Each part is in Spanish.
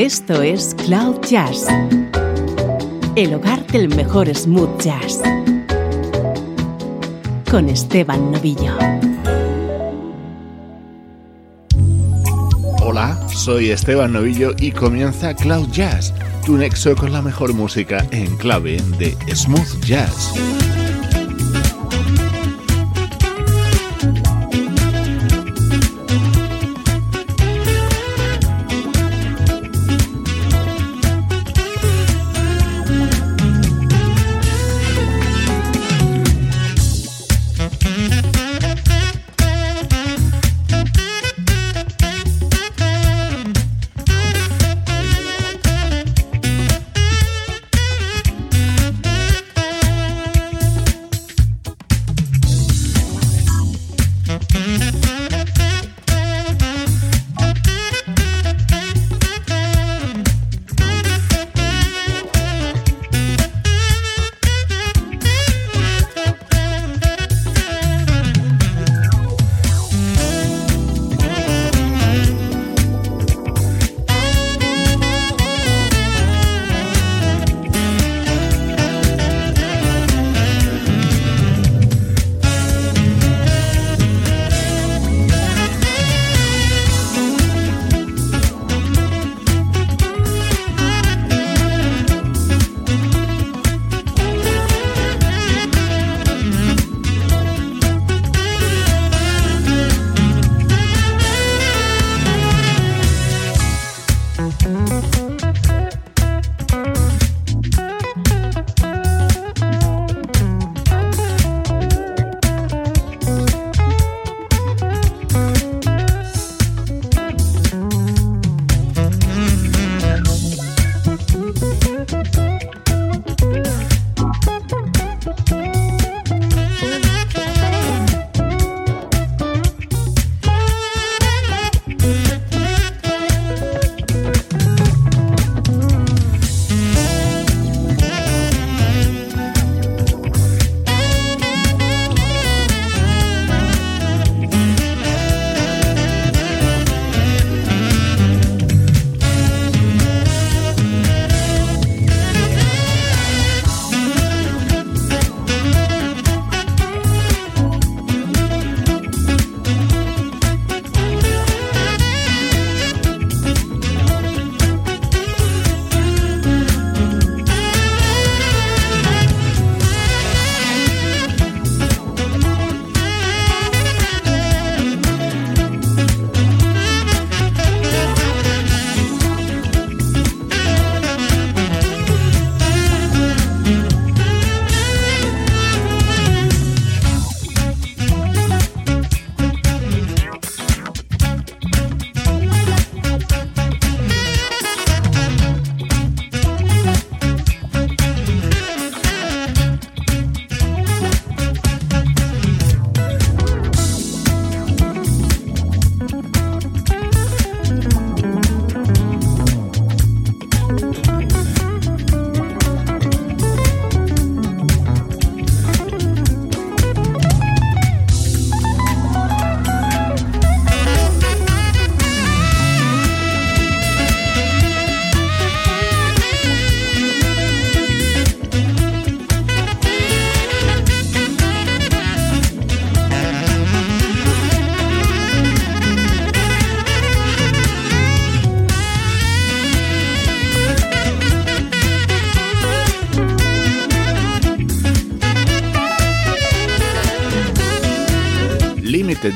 Esto es Cloud Jazz, el hogar del mejor smooth jazz, con Esteban Novillo. Hola, soy Esteban Novillo y comienza Cloud Jazz, tu nexo con la mejor música en clave de smooth jazz.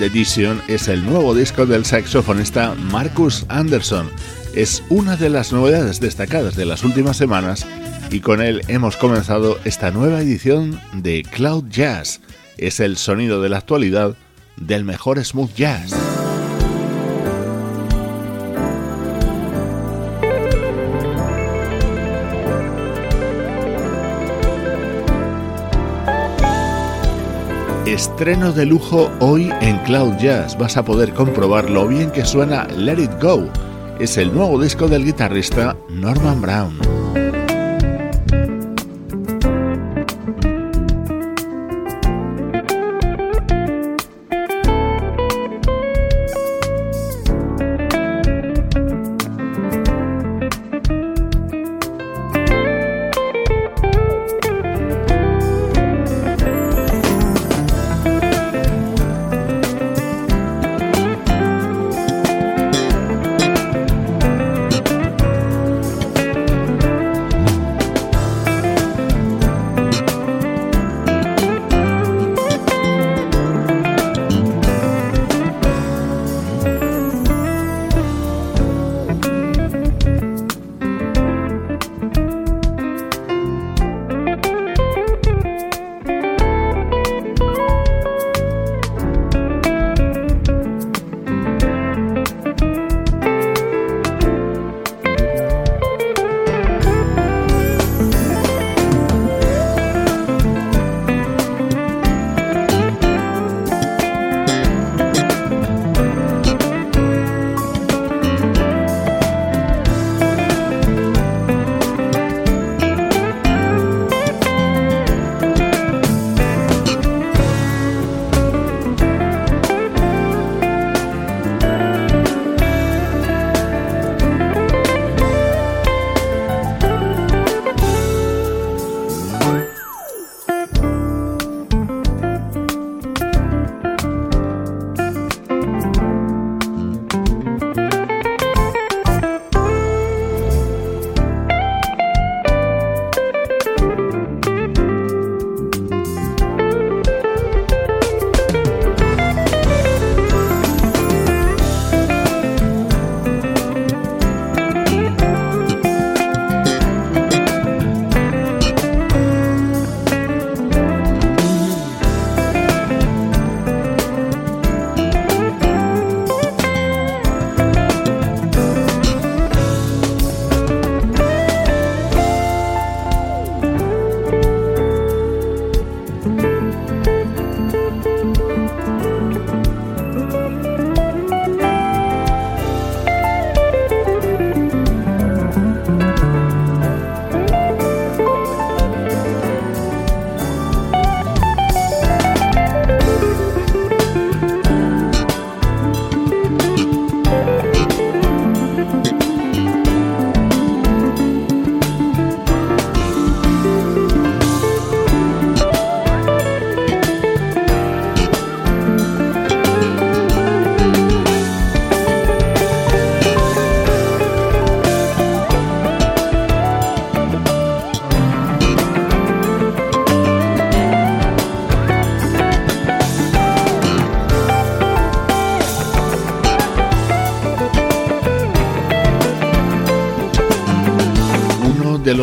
Edition es el nuevo disco del saxofonista Marcus Anderson. Es una de las novedades destacadas de las últimas semanas y con él hemos comenzado esta nueva edición de Cloud Jazz. Es el sonido de la actualidad del mejor smooth jazz. Estreno de lujo hoy en Cloud Jazz. Vas a poder comprobar lo bien que suena Let It Go. Es el nuevo disco del guitarrista Norman Brown.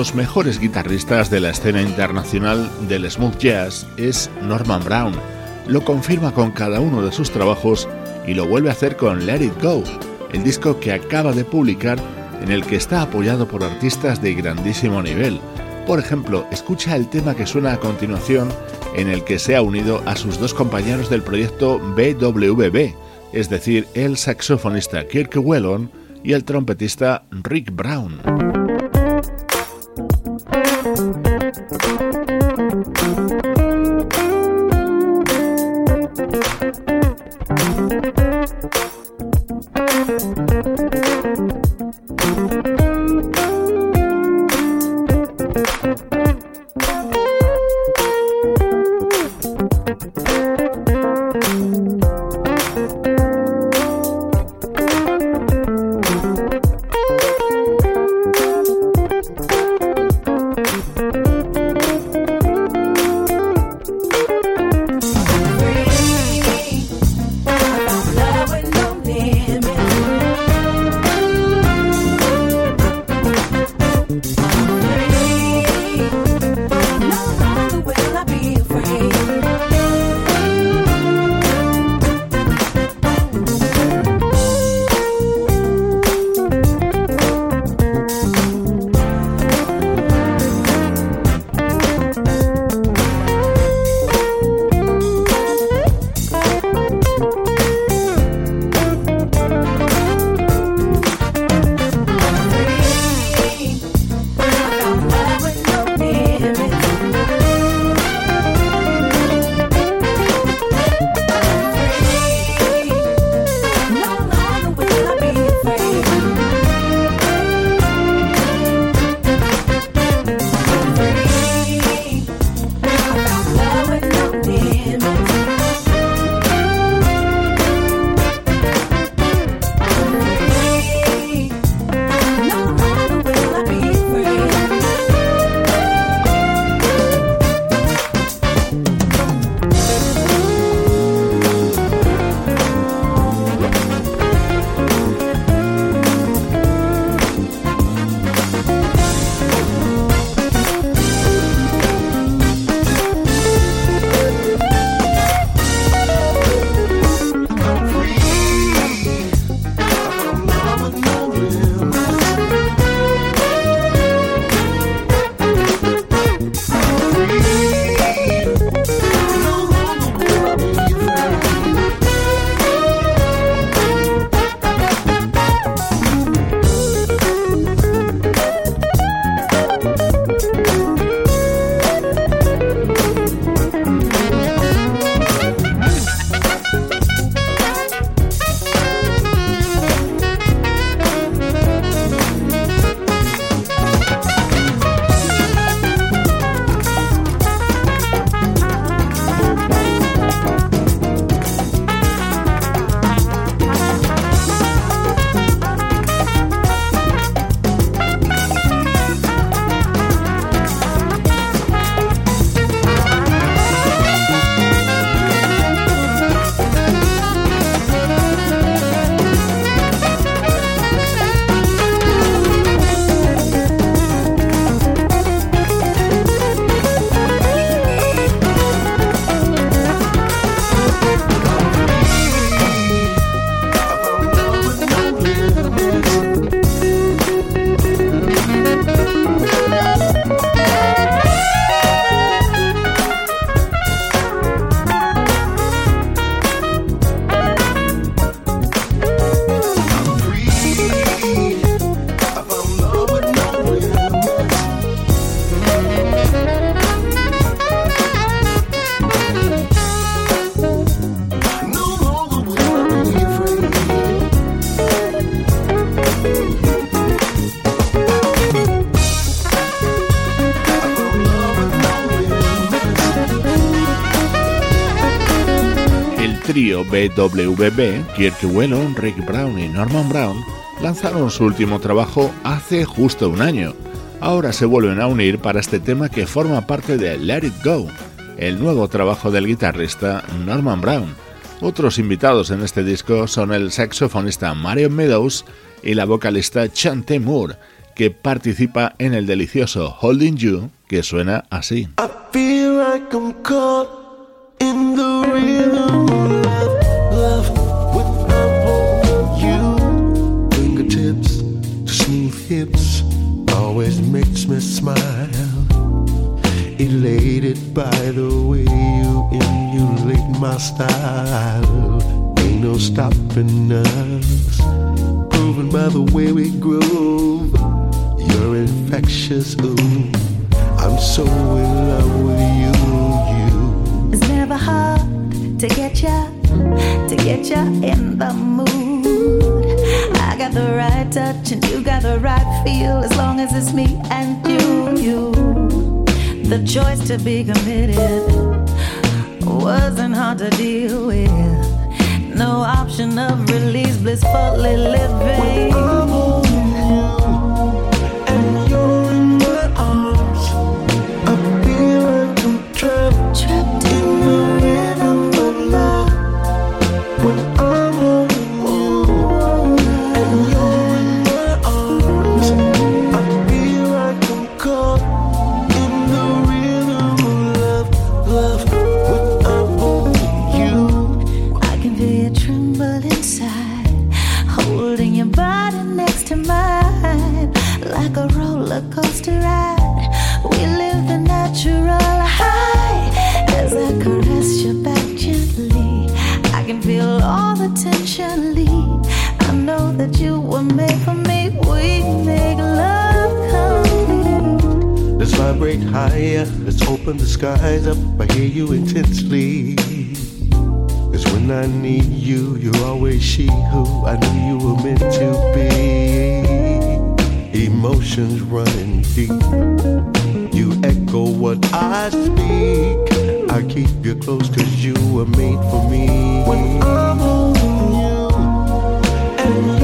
Los mejores guitarristas de la escena internacional del smooth jazz es Norman Brown. Lo confirma con cada uno de sus trabajos y lo vuelve a hacer con Let It Go, el disco que acaba de publicar en el que está apoyado por artistas de grandísimo nivel. Por ejemplo, escucha el tema que suena a continuación en el que se ha unido a sus dos compañeros del proyecto BWB, es decir, el saxofonista Kirk Whelan y el trompetista Rick Brown. BWB, Kirk Whelan, Rick Brown y Norman Brown lanzaron su último trabajo hace justo un año. Ahora se vuelven a unir para este tema que forma parte de Let It Go, el nuevo trabajo del guitarrista Norman Brown. Otros invitados en este disco son el saxofonista Marion Meadows y la vocalista Chante Moore. que participa en el delicioso Holding You, que suena así. Me smile. Elated by the way you emulate my style. Ain't no stopping us. Proven by the way we groove. You're infectious, ooh. I'm so in love with you, you. It's never hard to get ya, to get ya in the mood. Got the right touch and you got the right feel as long as it's me and you, you. The choice to be committed wasn't hard to deal with. No option of release, blissfully living. Higher. Let's open the skies up. I hear you intensely. Cause when I need you, you're always she who I knew you were meant to be. Emotions running deep. You echo what I speak. I keep you close cause you were made for me. When I'm holding you and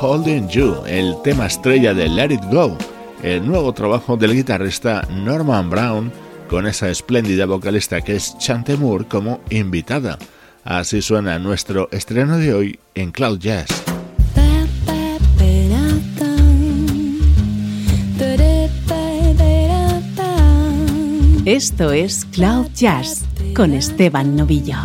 Holding You, el tema estrella de Let It Go, el nuevo trabajo del guitarrista Norman Brown con esa espléndida vocalista que es Chante Moore como invitada. Así suena nuestro estreno de hoy en Cloud Jazz. Esto es Cloud Jazz con Esteban Novillo.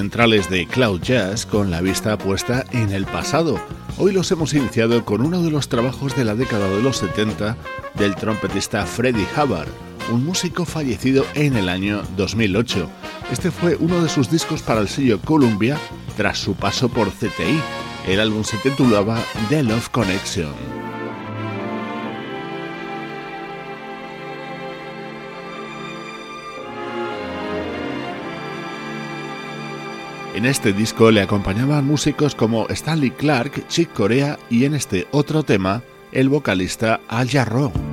Centrales de Cloud Jazz con la vista puesta en el pasado. Hoy los hemos iniciado con uno de los trabajos de la década de los 70 del trompetista Freddie Hubbard, un músico fallecido en el año 2008. Este fue uno de sus discos para el sello Columbia tras su paso por CTI. El álbum se titulaba The Love Connection. En este disco le acompañaban músicos como Stanley Clark, Chick Corea y en este otro tema, el vocalista Al Jarreau.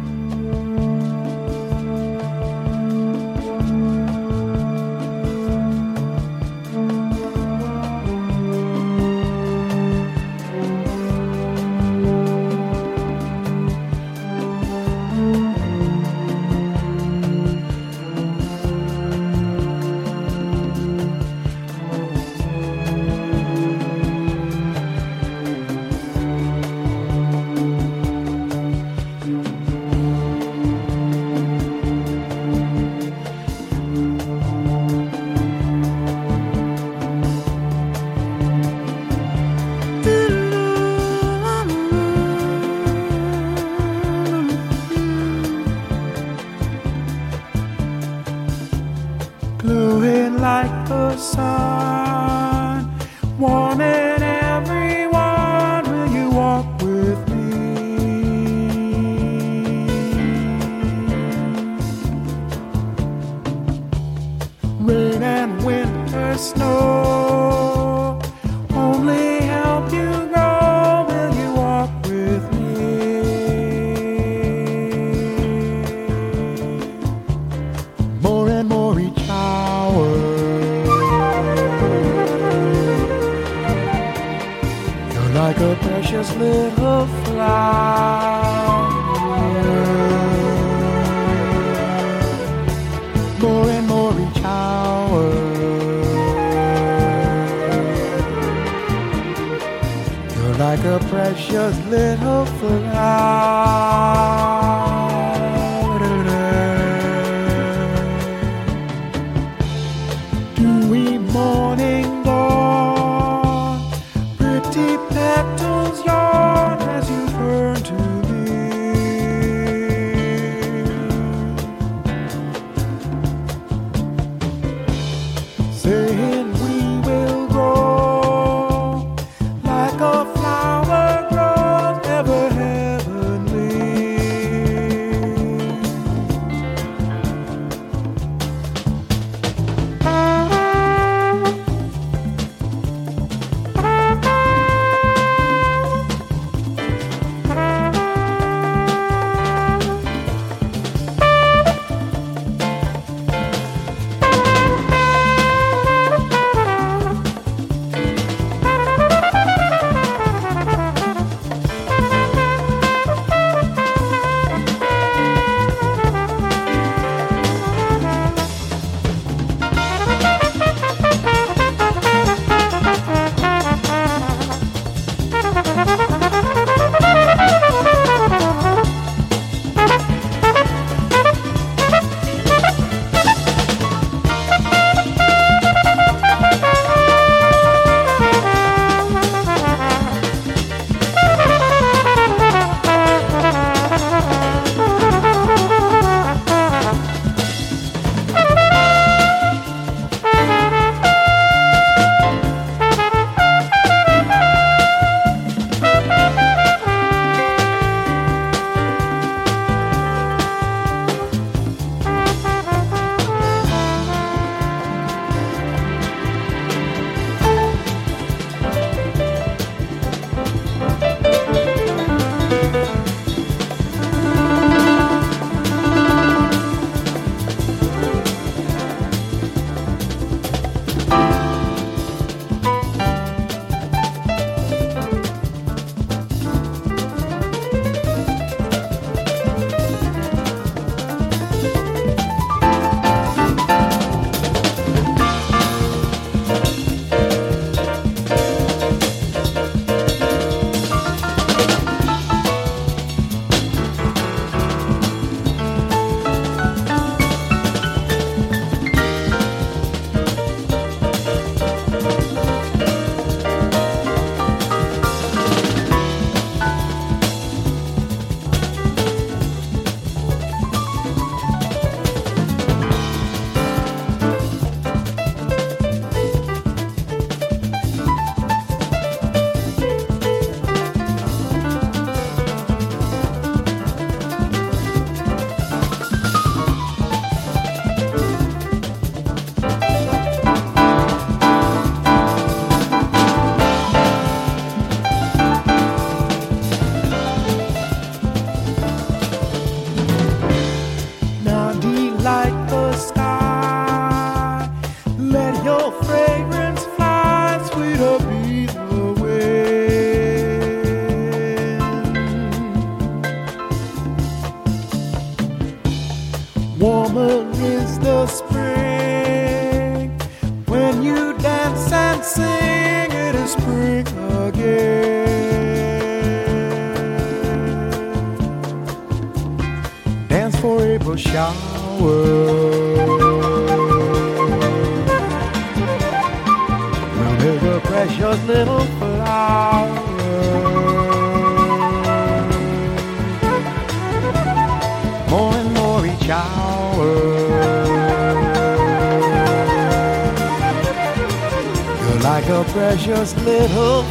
precious little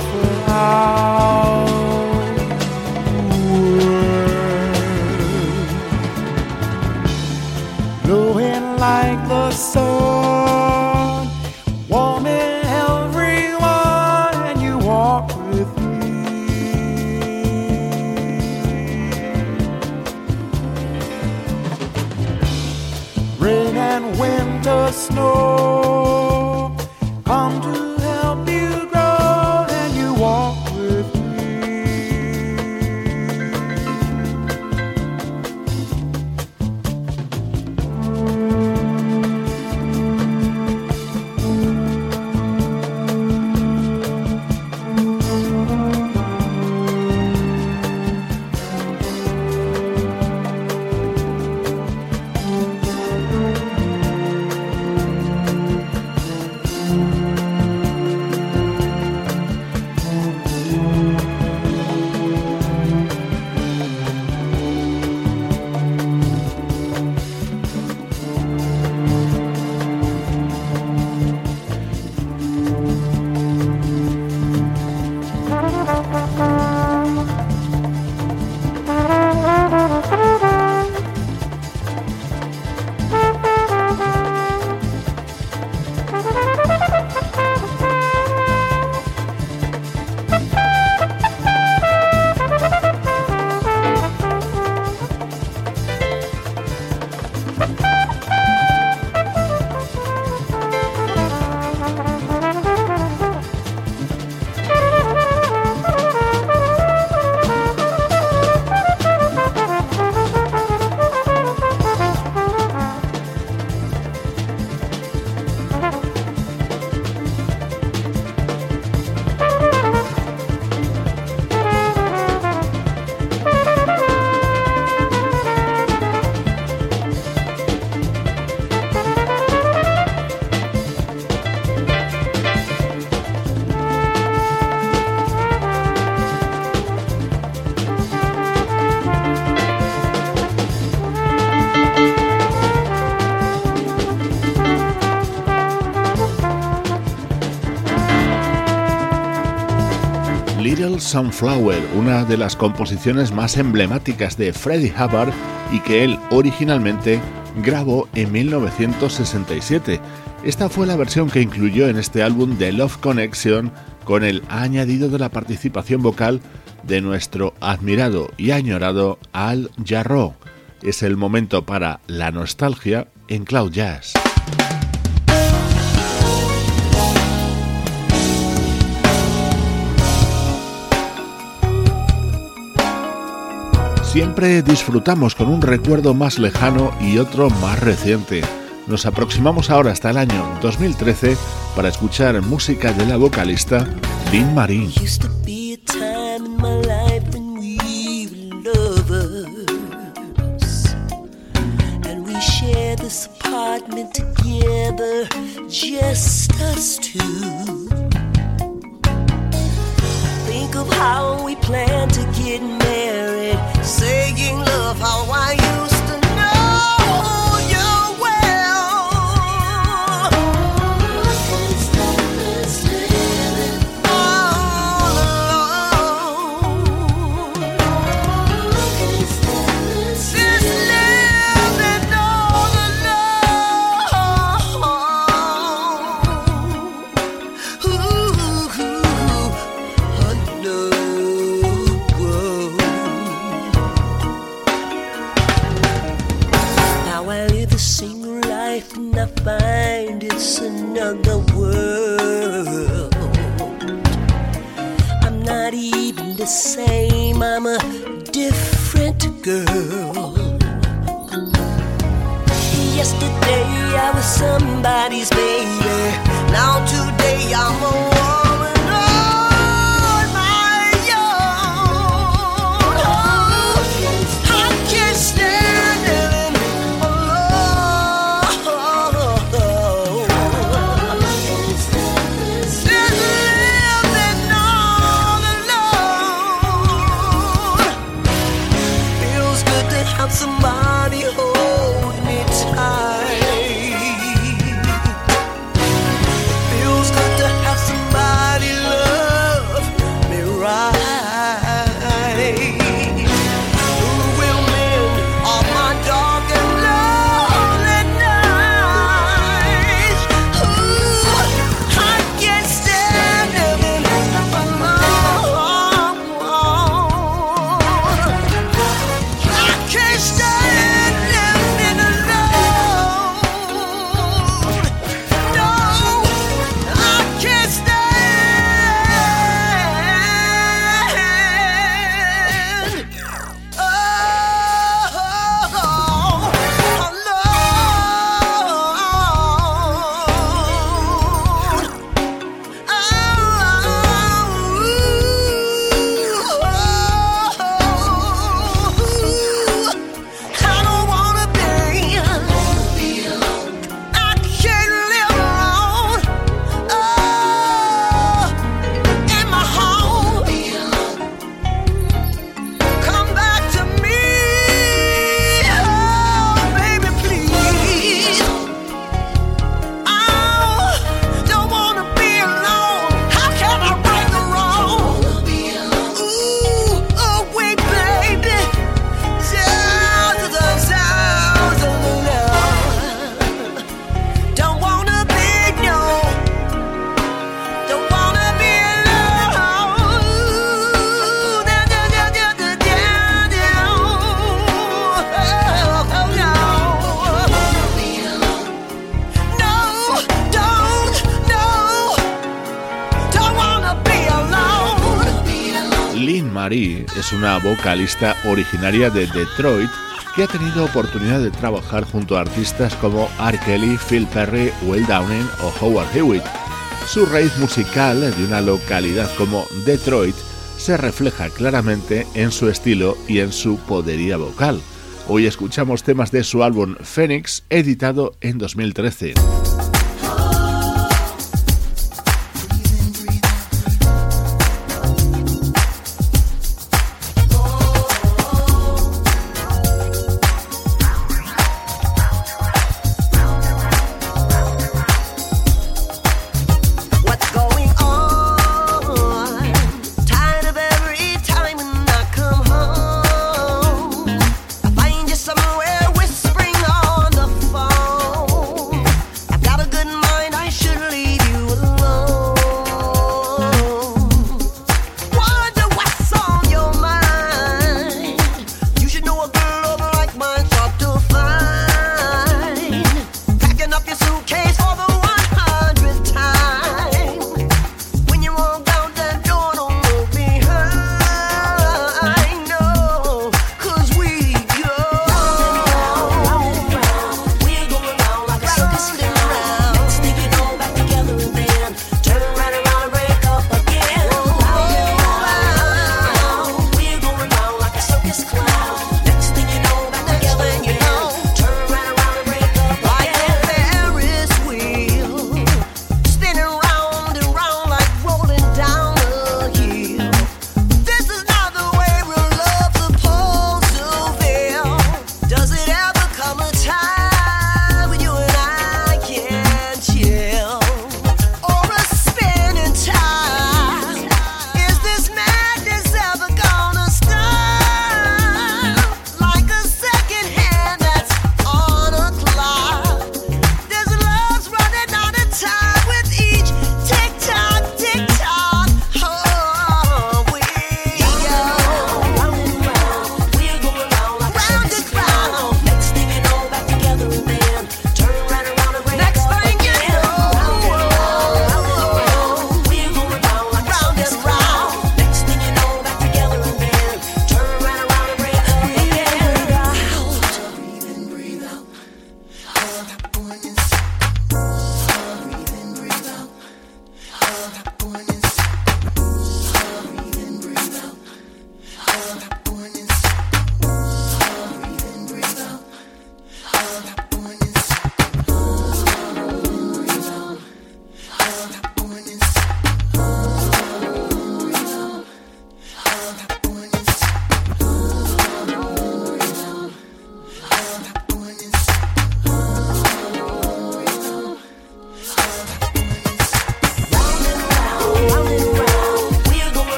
flower. Sunflower, una de las composiciones más emblemáticas de Freddie Hubbard y que él originalmente grabó en 1967. Esta fue la versión que incluyó en este álbum de Love Connection con el añadido de la participación vocal de nuestro admirado y añorado Al Jarreau. Es el momento para la nostalgia en Cloud Jazz. Siempre disfrutamos con un recuerdo más lejano y otro más reciente. Nos aproximamos ahora hasta el año 2013 para escuchar música de la vocalista Lynn two. Think of how we to get married, saying love how I used es una vocalista originaria de Detroit que ha tenido oportunidad de trabajar junto a artistas como R. Kelly, Phil Perry, Will Downing o Howard Hewitt. Su raíz musical de una localidad como Detroit se refleja claramente en su estilo y en su podería vocal. Hoy escuchamos temas de su álbum Phoenix, editado en 2013.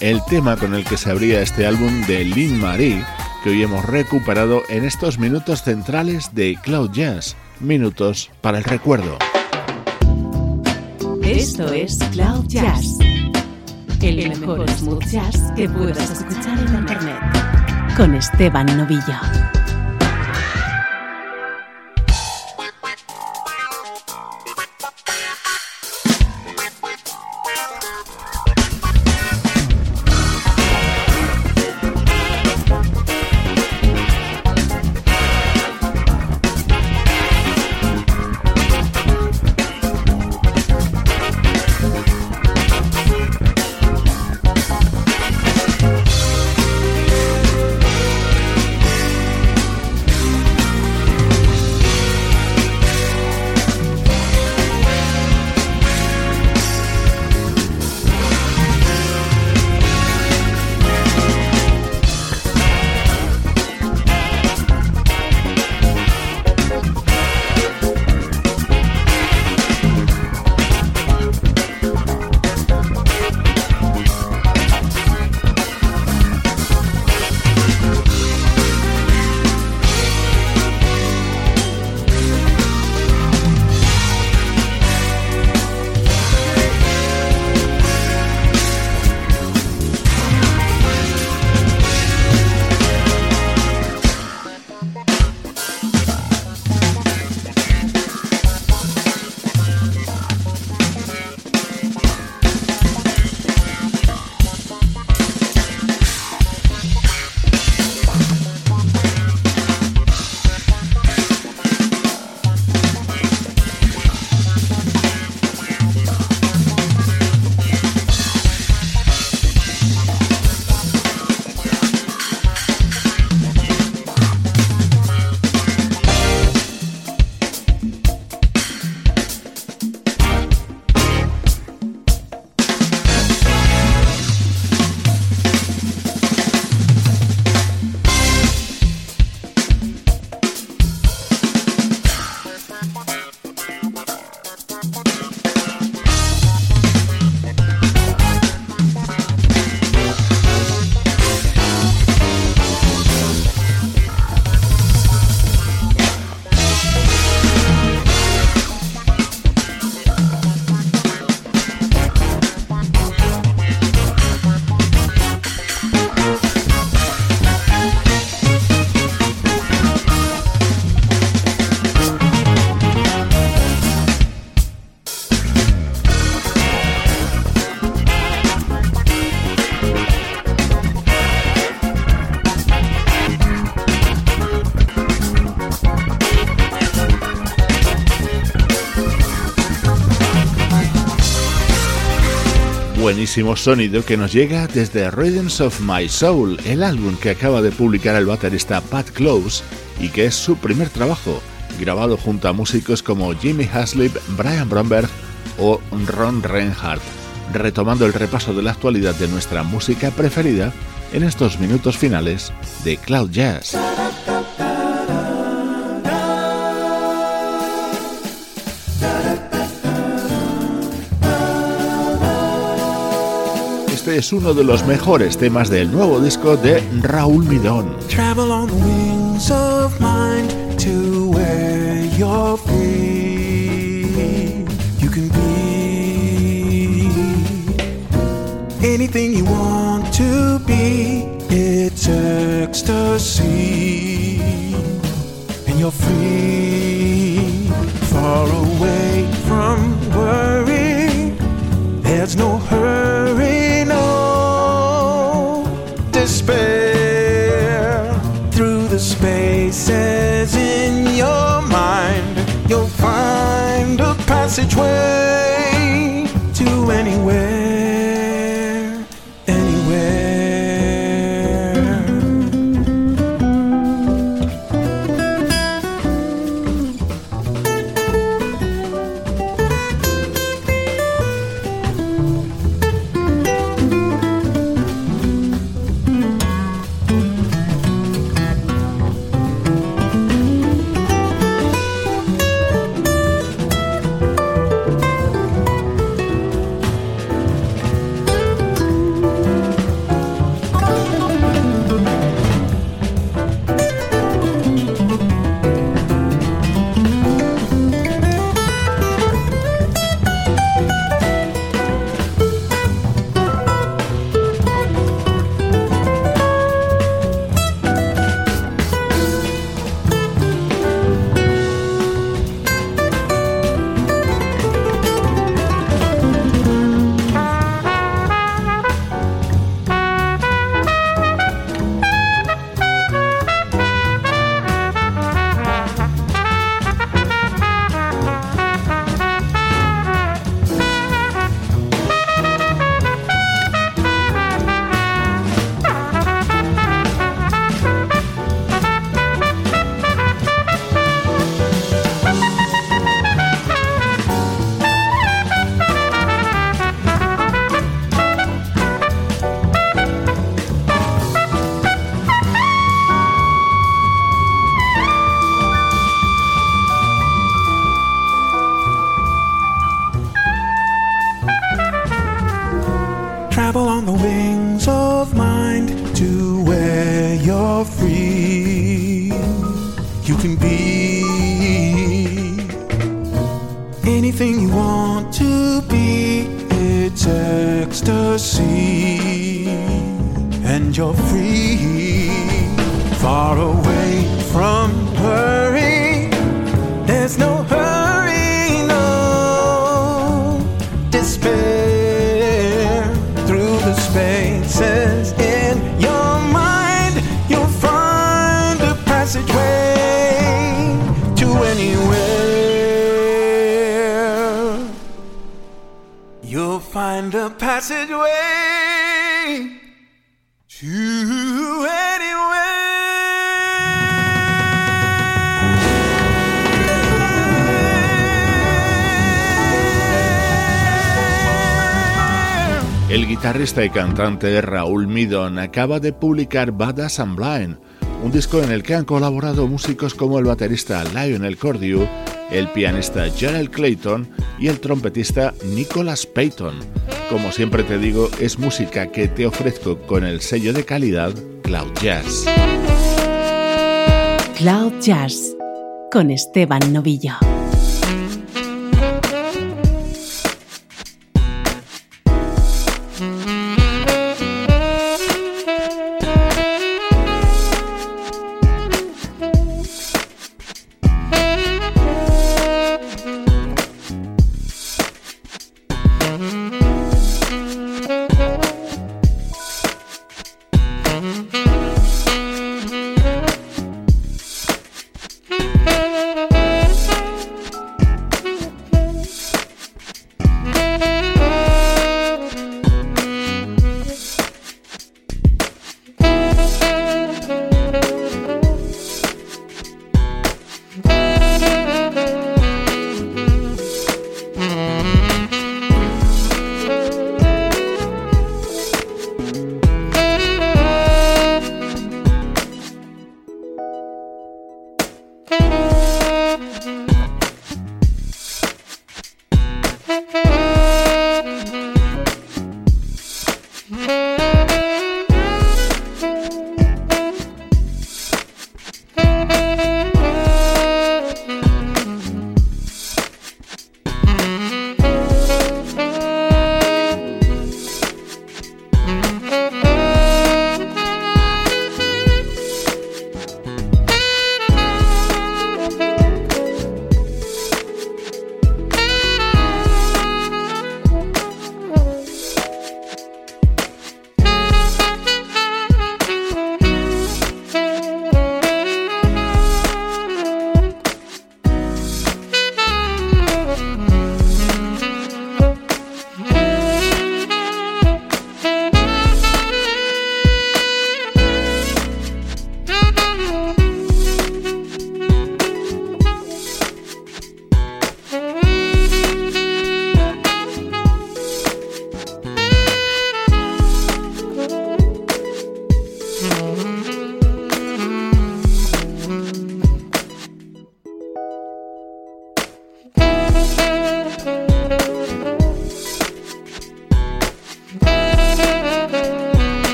El tema con el que se abría este álbum de Lynn Marie, que hoy hemos recuperado en estos minutos centrales de Cloud Jazz, minutos para el recuerdo. Esto es Cloud Jazz, el mejor smooth jazz que puedas escuchar en Internet, con Esteban Novillo. Buenísimo sonido que nos llega desde Rhythms of My Soul, el álbum que acaba de publicar el baterista Pat Close y que es su primer trabajo, grabado junto a músicos como Jimmy Haslip, Brian Bromberg o Ron Reinhardt, retomando el repaso de la actualidad de nuestra música preferida en estos minutos finales de Cloud Jazz. Este es uno de los mejores temas del nuevo disco de Raúl Midón. Travel on the wings of mind to where you're free. You can be anything you want to be. It's ecstasy. And you're free, passageway cantante Raúl Midon acaba de publicar Badass and Blind, un disco en el que han colaborado músicos como el baterista Lionel Cordew, el pianista Gerald Clayton y el trompetista Nicholas Payton. Como siempre te digo, es música que te ofrezco con el sello de calidad Cloud Jazz. Cloud Jazz con Esteban Novillo.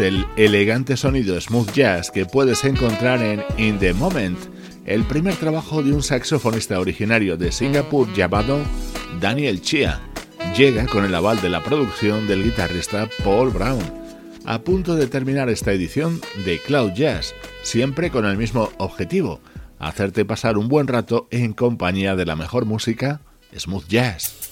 El elegante sonido smooth jazz que puedes encontrar en In the Moment, el primer trabajo de un saxofonista originario de Singapur llamado Daniel Chia. Llega con el aval de la producción del guitarrista Paul Brown. A punto de terminar esta edición de Cloud Jazz, siempre con el mismo objetivo, hacerte pasar un buen rato en compañía de la mejor música, smooth jazz.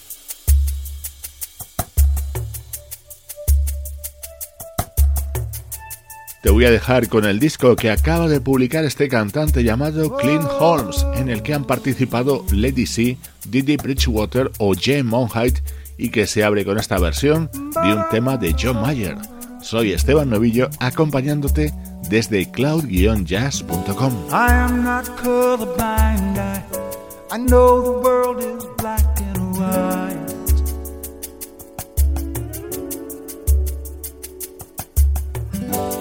Te voy a dejar con el disco que acaba de publicar este cantante llamado Clint Holmes, en el que han participado Lady C, Didi Bridgewater o Jay Monheit y que se abre con esta versión de un tema de John Mayer. Soy Esteban Novillo acompañándote desde cloud-jazz.com.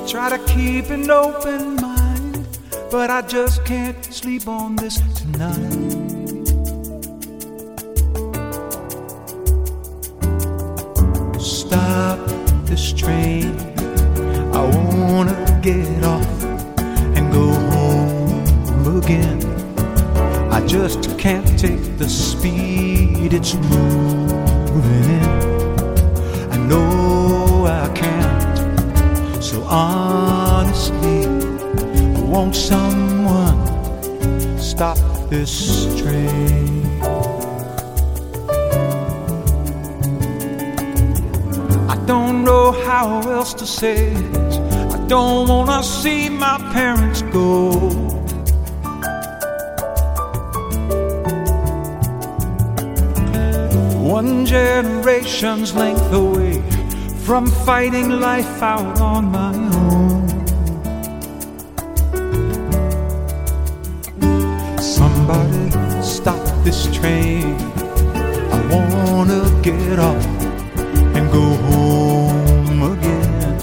Try to keep an open mind, but I just can't sleep on this tonight. Stop this train. I wanna get off and go home again. I just can't take the speed it's moving honestly, won't someone stop this train? I don't know how else to say it. I don't wanna see my parents go. One generation's length away from fighting life out on my own. Somebody stop this train. I wanna get off and go home again.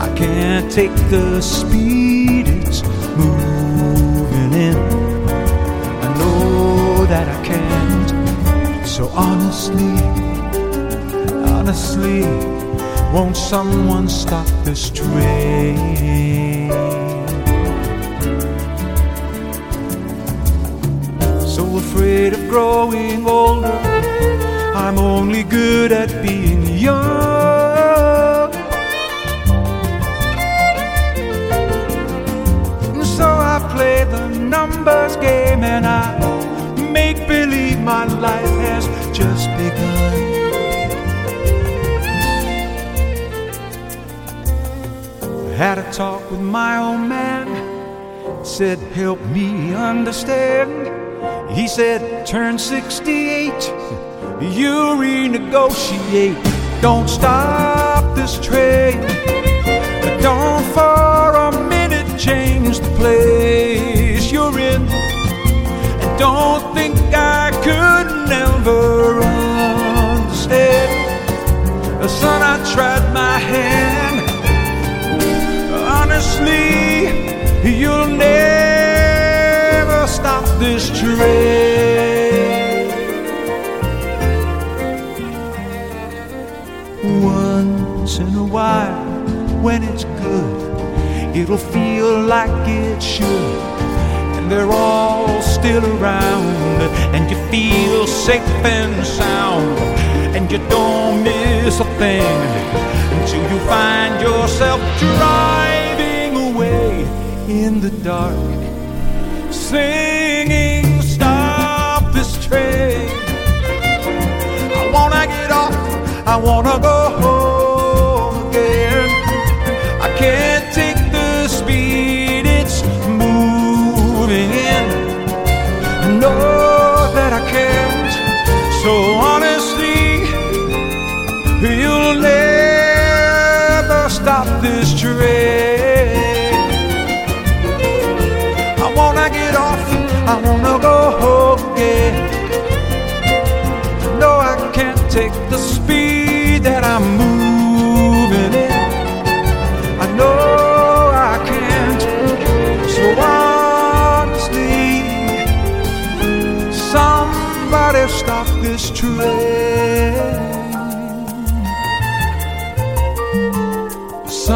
I can't take the speed it's moving in. I know that I can't. So honestly, honestly, won't someone stop this train? So afraid of growing older, I'm only good at being young. So I play the numbers game and I make believe my life has just begun. Had a talk with my old man, said, Help me understand. He said, Turn 68, you renegotiate. Don't stop this train. But don't for a minute change the place you're in. And don't think I could never understand. Son, I tried my hand honestly, you'll never stop this train. Once in a while, when it's good, it'll feel like it should. And they're all still around, and you feel safe and sound, and you don't miss a thing until you find yourself away in the dark, singing, Stop this train. I wanna get off, I wanna go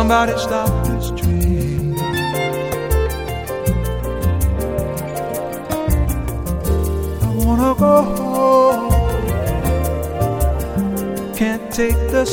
Somebody stop this train. I wanna go home. Can't take the